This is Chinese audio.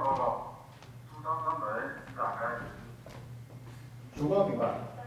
报告出舱舱门已打开。主动明白。